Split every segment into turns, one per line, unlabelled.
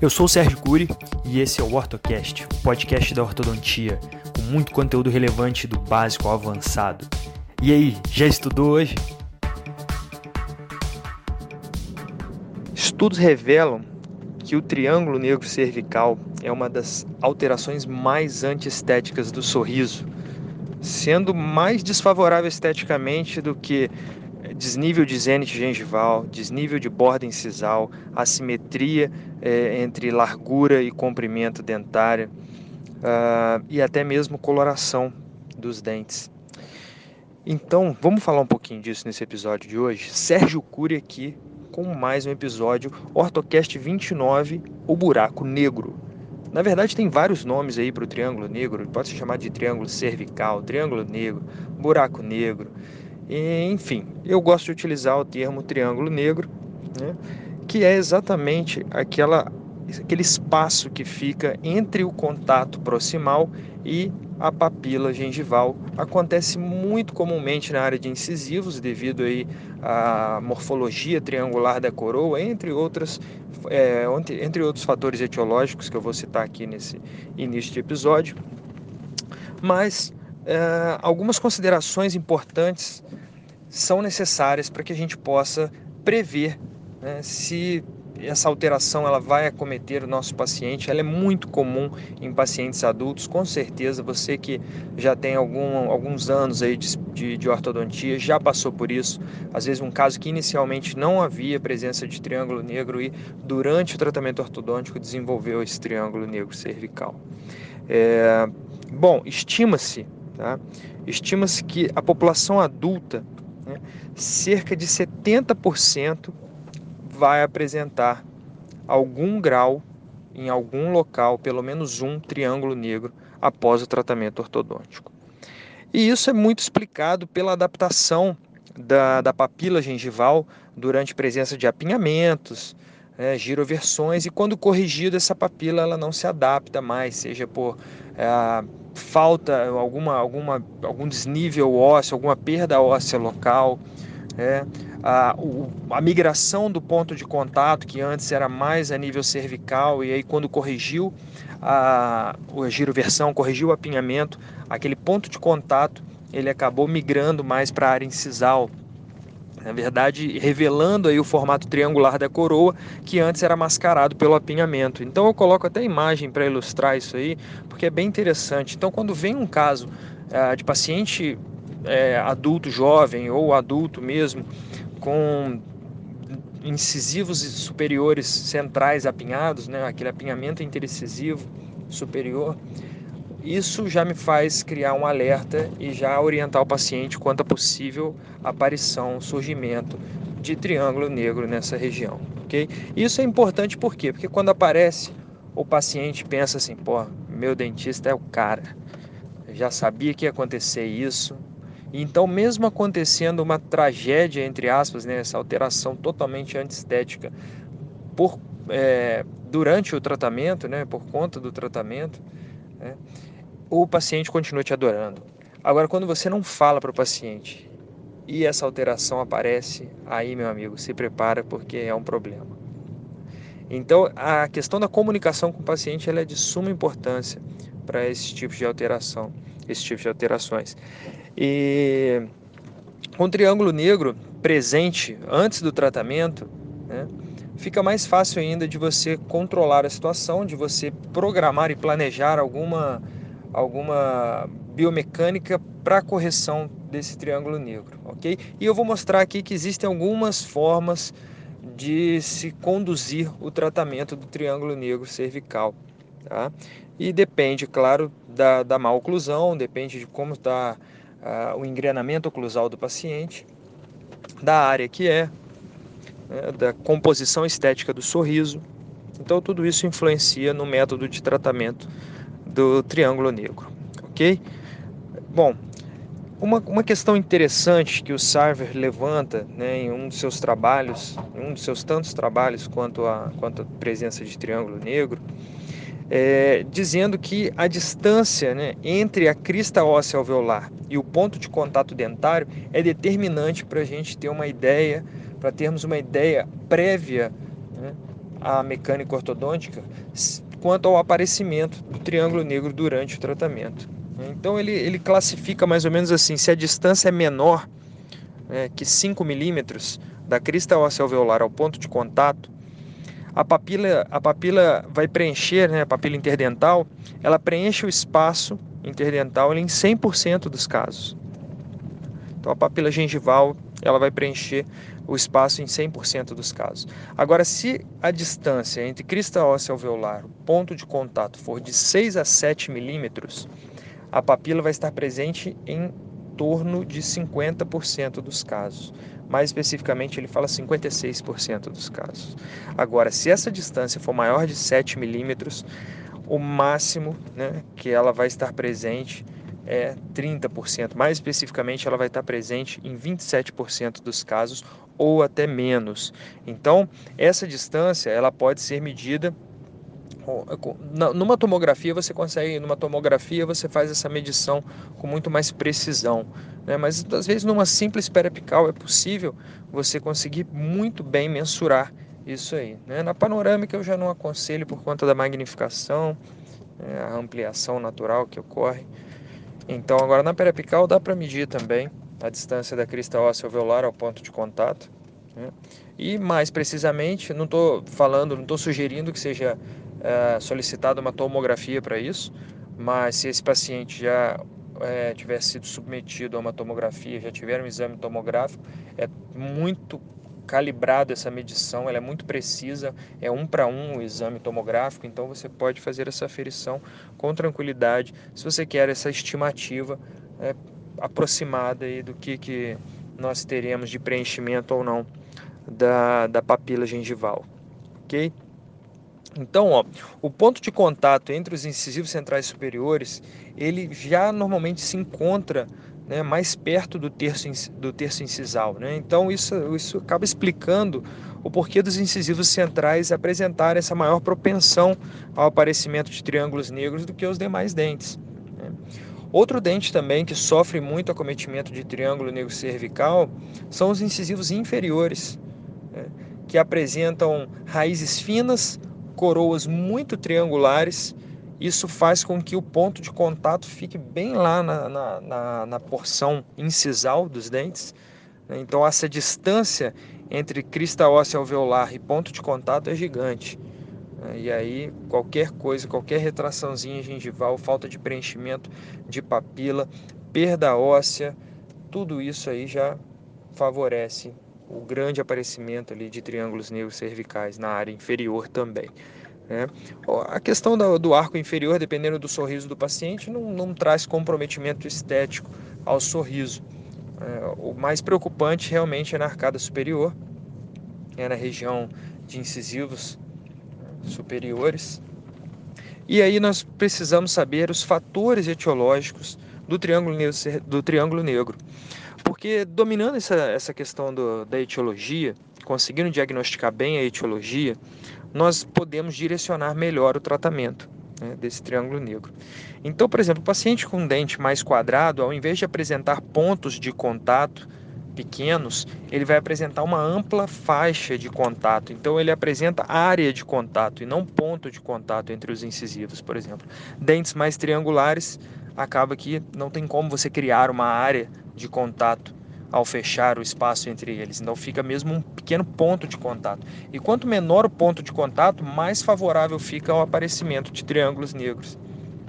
Eu sou o Sérgio Cury e esse é o OrtoCast, o podcast da ortodontia, com muito conteúdo relevante do básico ao avançado. E aí, já estudou hoje? Estudos revelam que o triângulo negro cervical é uma das alterações mais antiestéticas do sorriso, sendo mais desfavorável esteticamente do que desnível de zênite gengival, desnível de borda incisal, assimetria é, entre largura e comprimento dentário uh, e até mesmo coloração dos dentes. Então, vamos falar um pouquinho disso nesse episódio de hoje. Sérgio Cury aqui com mais um episódio OrtoCast 29, o buraco negro. Na verdade, tem vários nomes aí para o triângulo negro, pode se chamar de triângulo cervical, triângulo negro, buraco negro. Enfim, eu gosto de utilizar o termo triângulo negro, né, que é exatamente aquela, aquele espaço que fica entre o contato proximal e a papila gengival. Acontece muito comumente na área de incisivos, devido aí à morfologia triangular da coroa, entre, outras, é, entre outros fatores etiológicos que eu vou citar aqui nesse início de episódio. Mas é, algumas considerações importantes são necessárias para que a gente possa prever né, se essa alteração ela vai acometer o nosso paciente. Ela é muito comum em pacientes adultos, com certeza. Você que já tem algum, alguns anos aí de, de, de, ortodontia já passou por isso. Às vezes um caso que inicialmente não havia presença de triângulo negro e durante o tratamento ortodôntico desenvolveu esse triângulo negro cervical. É, bom, estima-se, tá? estima-se que a população adulta né, cerca de 70% vai apresentar algum grau em algum local, pelo menos um triângulo negro após o tratamento ortodôntico. E isso é muito explicado pela adaptação da, da papila gengival durante presença de apinhamentos, né, giroversões, e quando corrigida essa papila ela não se adapta mais, seja por é, falta alguma, alguma, algum desnível ósseo, alguma perda óssea local, é, a, o, a migração do ponto de contato, que antes era mais a nível cervical, e aí quando corrigiu a, a giroversão, corrigiu o apinhamento, aquele ponto de contato ele acabou migrando mais para a área incisal, na verdade revelando aí o formato triangular da coroa que antes era mascarado pelo apinhamento. Então eu coloco até imagem para ilustrar isso aí, porque é bem interessante. Então quando vem um caso uh, de paciente é, adulto jovem ou adulto mesmo com incisivos superiores centrais apinhados, né, aquele apinhamento intericisivo superior, isso já me faz criar um alerta e já orientar o paciente quanto a possível aparição, surgimento de triângulo negro nessa região, ok? Isso é importante por quê? Porque quando aparece, o paciente pensa assim, pô, meu dentista é o cara, já sabia que ia acontecer isso, então, mesmo acontecendo uma tragédia, entre aspas, né, essa alteração totalmente antiestética por, é, durante o tratamento, né, por conta do tratamento, né, o paciente continua te adorando. Agora, quando você não fala para o paciente e essa alteração aparece, aí, meu amigo, se prepara porque é um problema. Então, a questão da comunicação com o paciente ela é de suma importância para esse tipo de alteração, esse tipo de alterações. E com o triângulo negro presente antes do tratamento, né, fica mais fácil ainda de você controlar a situação, de você programar e planejar alguma, alguma biomecânica para correção desse triângulo negro, ok? E eu vou mostrar aqui que existem algumas formas de se conduzir o tratamento do triângulo negro cervical, tá? E depende, claro, da, da má oclusão, depende de como está uh, o engrenamento oclusal do paciente, da área que é, né, da composição estética do sorriso. Então, tudo isso influencia no método de tratamento do triângulo negro, ok? Bom, uma, uma questão interessante que o Sarver levanta né, em um dos seus trabalhos, em um dos seus tantos trabalhos quanto a, quanto a presença de triângulo negro, é, dizendo que a distância né, entre a crista óssea alveolar e o ponto de contato dentário é determinante para a gente ter uma ideia, para termos uma ideia prévia né, a mecânica ortodôntica quanto ao aparecimento do triângulo negro durante o tratamento. Então ele, ele classifica mais ou menos assim, se a distância é menor né, que 5 milímetros da crista óssea alveolar ao ponto de contato, a papila, a papila vai preencher, né, a papila interdental, ela preenche o espaço interdental em 100% dos casos. Então a papila gengival, ela vai preencher o espaço em 100% dos casos. Agora, se a distância entre crista óssea alveolar, ponto de contato, for de 6 a 7 milímetros, a papila vai estar presente em torno de 50% dos casos. Mais especificamente, ele fala 56% dos casos. Agora, se essa distância for maior de 7 milímetros, o máximo né, que ela vai estar presente é 30%. Mais especificamente, ela vai estar presente em 27% dos casos ou até menos. Então, essa distância ela pode ser medida numa tomografia você consegue, numa tomografia você faz essa medição com muito mais precisão, né? mas às vezes numa simples periapical é possível você conseguir muito bem mensurar isso aí. Né? Na panorâmica eu já não aconselho por conta da magnificação, né? a ampliação natural que ocorre. Então agora na periapical dá para medir também a distância da crista óssea alveolar ao ponto de contato. Né? E mais precisamente, não estou falando, não estou sugerindo que seja é, solicitada uma tomografia para isso, mas se esse paciente já é, tiver sido submetido a uma tomografia, já tiver um exame tomográfico, é muito calibrado essa medição, ela é muito precisa, é um para um o exame tomográfico, então você pode fazer essa aferição com tranquilidade, se você quer essa estimativa é, aproximada aí do que, que nós teremos de preenchimento ou não da, da papila gengival, ok? Então, ó, o ponto de contato entre os incisivos centrais superiores, ele já normalmente se encontra né, mais perto do terço, do terço incisal. Né? Então, isso, isso acaba explicando o porquê dos incisivos centrais apresentarem essa maior propensão ao aparecimento de triângulos negros do que os demais dentes. Né? Outro dente também que sofre muito acometimento de triângulo negro cervical são os incisivos inferiores, né? que apresentam raízes finas coroas muito triangulares. Isso faz com que o ponto de contato fique bem lá na, na, na, na porção incisal dos dentes. Né? Então, essa distância entre crista óssea alveolar e ponto de contato é gigante. Né? E aí, qualquer coisa, qualquer retraçãozinha gengival, falta de preenchimento de papila, perda óssea, tudo isso aí já favorece o grande aparecimento ali de triângulos negros cervicais na área inferior também. Né? A questão do, arco inferior, dependendo do sorriso do paciente, não, não traz comprometimento estético ao sorriso. É, o mais preocupante realmente é na arcada superior, é na região de incisivos né, superiores. E aí nós precisamos saber os fatores etiológicos do triângulo negro, do triângulo negro. Porque dominando essa, essa questão do, da etiologia, conseguindo diagnosticar bem a etiologia, nós podemos direcionar melhor o tratamento né, desse triângulo negro. Então, por exemplo, o paciente com um dente mais quadrado, ao invés de apresentar pontos de contato pequenos, ele vai apresentar uma ampla faixa de contato. Então, ele apresenta área de contato e não ponto de contato entre os incisivos, por exemplo. Dentes mais triangulares, acaba que não tem como você criar uma área de contato ao fechar o espaço entre eles. Então fica mesmo um pequeno ponto de contato. E quanto menor o ponto de contato, mais favorável fica ao aparecimento de triângulos negros.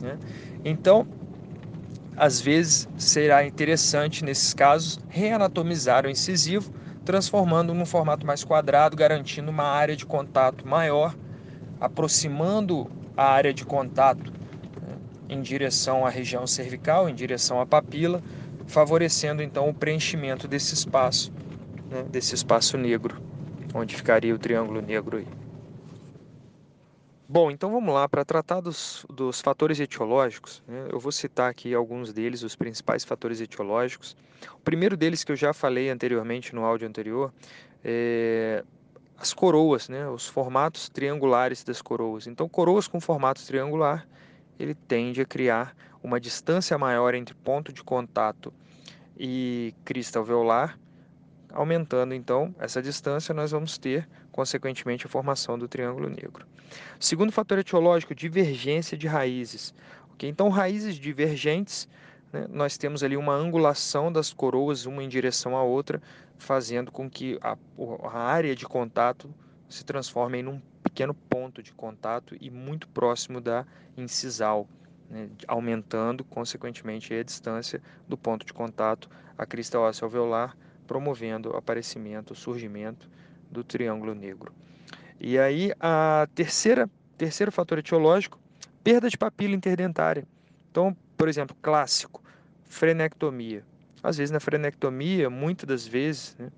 Né? Então, às vezes será interessante nesses casos reanatomizar o incisivo, transformando num formato mais quadrado, garantindo uma área de contato maior, aproximando a área de contato né, em direção à região cervical, em direção à papila, favorecendo então o preenchimento desse espaço, né, desse espaço negro, onde ficaria o triângulo negro aí. Bom, então vamos lá, para tratar dos, dos fatores etiológicos, né, eu vou citar aqui alguns deles, os principais fatores etiológicos. O primeiro deles que eu já falei anteriormente no áudio anterior é as coroas, né, os formatos triangulares das coroas. Então, coroas com formato triangular, ele tende a criar uma distância maior entre ponto de contato e crista alveolar, aumentando então essa distância, nós vamos ter consequentemente a formação do triângulo negro. Segundo fator etiológico, divergência de raízes. Okay? Então, raízes divergentes, né, nós temos ali uma angulação das coroas, uma em direção à outra, fazendo com que a, a área de contato se transforme em um pequeno ponto de contato e muito próximo da incisal, né, aumentando, consequentemente, a distância do ponto de contato à crista óssea alveolar, promovendo o aparecimento, o surgimento do triângulo negro. E aí, a terceira, terceiro fator etiológico, perda de papila interdentária. Então, por exemplo, clássico, frenectomia. Às vezes, na frenectomia, muitas das vezes, né,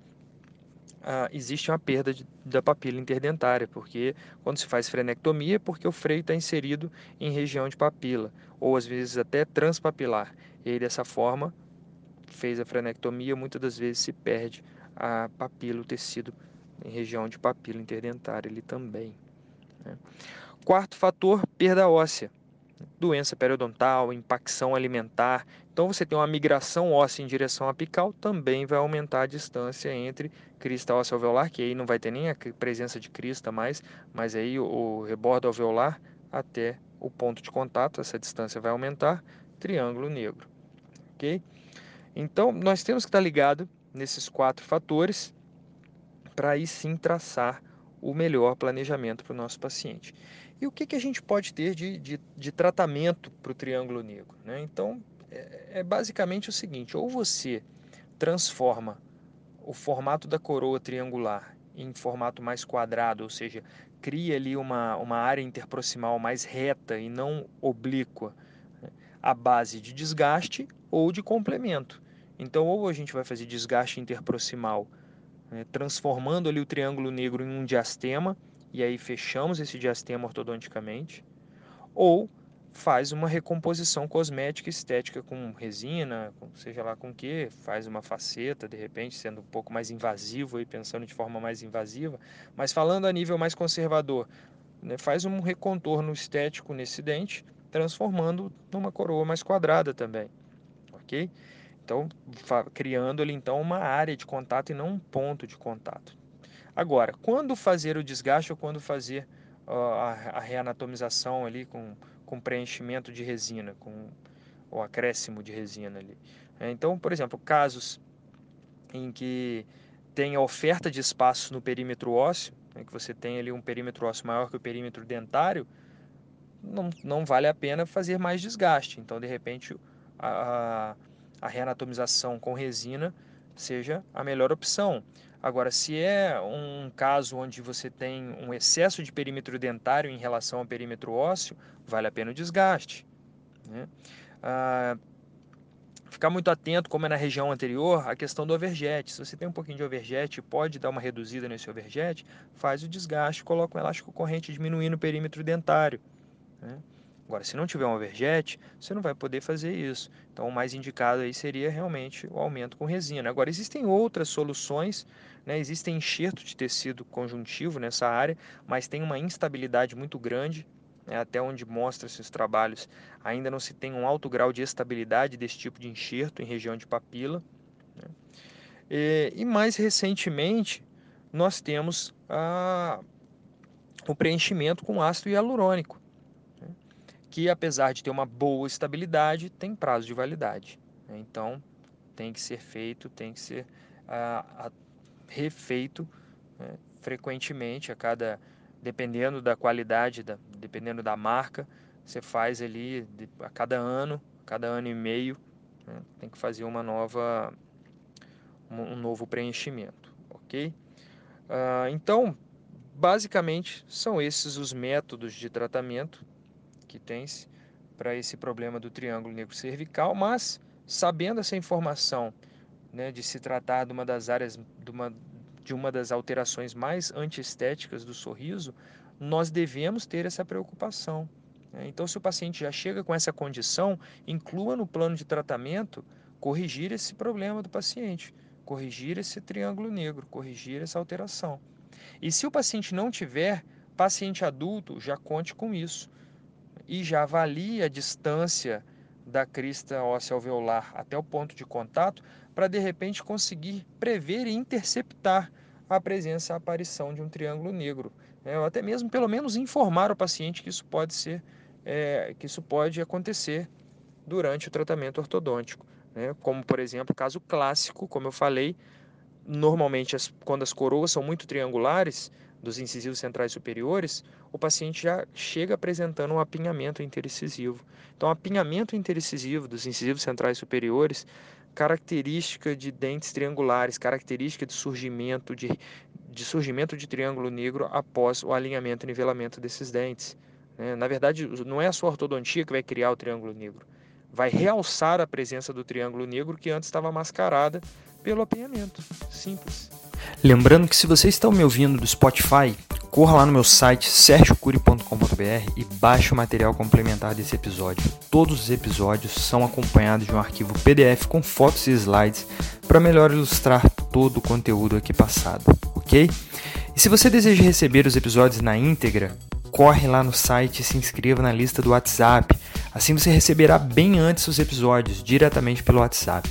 ah, existe uma perda de, da papila interdentária, porque quando se faz frenectomia é porque o freio está inserido em região de papila, ou às vezes até transpapilar. E aí, dessa forma, fez a frenectomia, muitas das vezes se perde a papila, o tecido em região de papila interdentária ele também. Né? Quarto fator, perda óssea. Doença periodontal, impacção alimentar. Então, você tem uma migração óssea em direção apical, também vai aumentar a distância entre crista óssea alveolar, que aí não vai ter nem a presença de crista mais, mas aí o rebordo alveolar até o ponto de contato, essa distância vai aumentar, triângulo negro. Ok? Então, nós temos que estar ligado nesses quatro fatores para aí sim traçar o melhor planejamento para o nosso paciente. E o que, que a gente pode ter de, de, de tratamento para o triângulo negro? Né? Então, é, é basicamente o seguinte: ou você transforma o formato da coroa triangular em formato mais quadrado, ou seja, cria ali uma, uma área interproximal mais reta e não oblíqua, né? à base de desgaste ou de complemento. Então, ou a gente vai fazer desgaste interproximal né, transformando ali o triângulo negro em um diastema, e aí fechamos esse diastema ortodonticamente, ou faz uma recomposição cosmética estética com resina, com, seja lá com que, faz uma faceta, de repente, sendo um pouco mais invasivo e pensando de forma mais invasiva, mas falando a nível mais conservador, né, faz um recontorno estético nesse dente, transformando numa coroa mais quadrada também, ok? Então, criando ali então uma área de contato e não um ponto de contato. Agora, quando fazer o desgaste ou quando fazer uh, a, a, reanatomização ali com, com preenchimento de resina, com o acréscimo de resina ali. É, então, por exemplo, casos em que tem oferta de espaço no perímetro ósseo, né, que você tem ali um perímetro ósseo maior que o perímetro dentário, não, não vale a pena fazer mais desgaste. Então, de repente, a, a a reanatomização com resina seja a melhor opção. Agora, se é um caso onde você tem um excesso de perímetro dentário em relação ao perímetro ósseo, vale a pena o desgaste. Né? Ah, ficar muito atento, como é na região anterior, a questão do overjet. Se você tem um pouquinho de overjet, pode dar uma reduzida nesse overjet, faz o desgaste, coloca um elástico corrente diminuindo o perímetro dentário. Né? Agora, se não tiver um overjet, você não vai poder fazer isso. Então, o mais indicado aí seria realmente o aumento com resina. Agora, existem outras soluções, né? existem enxerto de tecido conjuntivo nessa área, mas tem uma instabilidade muito grande, né? até onde mostra esses trabalhos, ainda não se tem um alto grau de estabilidade desse tipo de enxerto em região de papila. Né? E, e, mais recentemente, nós temos a, o preenchimento com ácido hialurônico que apesar de ter uma boa estabilidade, tem prazo de validade. Né? Então, tem que ser feito, tem que ser ah, ah, refeito né? frequentemente, a cada, dependendo da qualidade, da, dependendo da marca, você faz ali de, a cada ano, cada ano e meio, né? tem que fazer uma nova, um, um novo preenchimento, ok? Ah, então, basicamente, são esses os métodos de tratamento que tem-se para esse problema do triângulo negro cervical, mas sabendo essa informação né, de se tratar de uma das áreas, de uma, de uma das alterações mais antiestéticas do sorriso, nós devemos ter essa preocupação. Né? Então, se o paciente já chega com essa condição, inclua no plano de tratamento corrigir esse problema do paciente, corrigir esse triângulo negro, corrigir essa alteração. E se o paciente não tiver, paciente adulto, já conte com isso e já avalie a distância da crista óssea alveolar até o ponto de contato para de repente conseguir prever e interceptar a presença, a aparição de um triângulo negro, né? ou até mesmo pelo menos informar o paciente que isso pode ser, é, que isso pode acontecer durante o tratamento ortodôntico, né? como por exemplo o caso clássico, como eu falei, normalmente as, quando as coroas são muito triangulares dos incisivos centrais superiores, o paciente já chega apresentando um apinhamento intericisivo. Então, apinhamento intericisivo dos incisivos centrais superiores, característica de dentes triangulares, característica de surgimento de, de surgimento de triângulo negro após o alinhamento e nivelamento desses dentes. Né? Na verdade, não é a sua ortodontia que vai criar o triângulo negro, vai realçar a presença do triângulo negro que antes estava mascarada pelo apinhamento. Simples.
Lembrando que se você está me ouvindo do Spotify, corra lá no meu site sergiocuri.com.br e baixe o material complementar desse episódio. Todos os episódios são acompanhados de um arquivo PDF com fotos e slides para melhor ilustrar todo o conteúdo aqui passado, ok? E se você deseja receber os episódios na íntegra, corre lá no site e se inscreva na lista do WhatsApp. Assim você receberá bem antes os episódios diretamente pelo WhatsApp.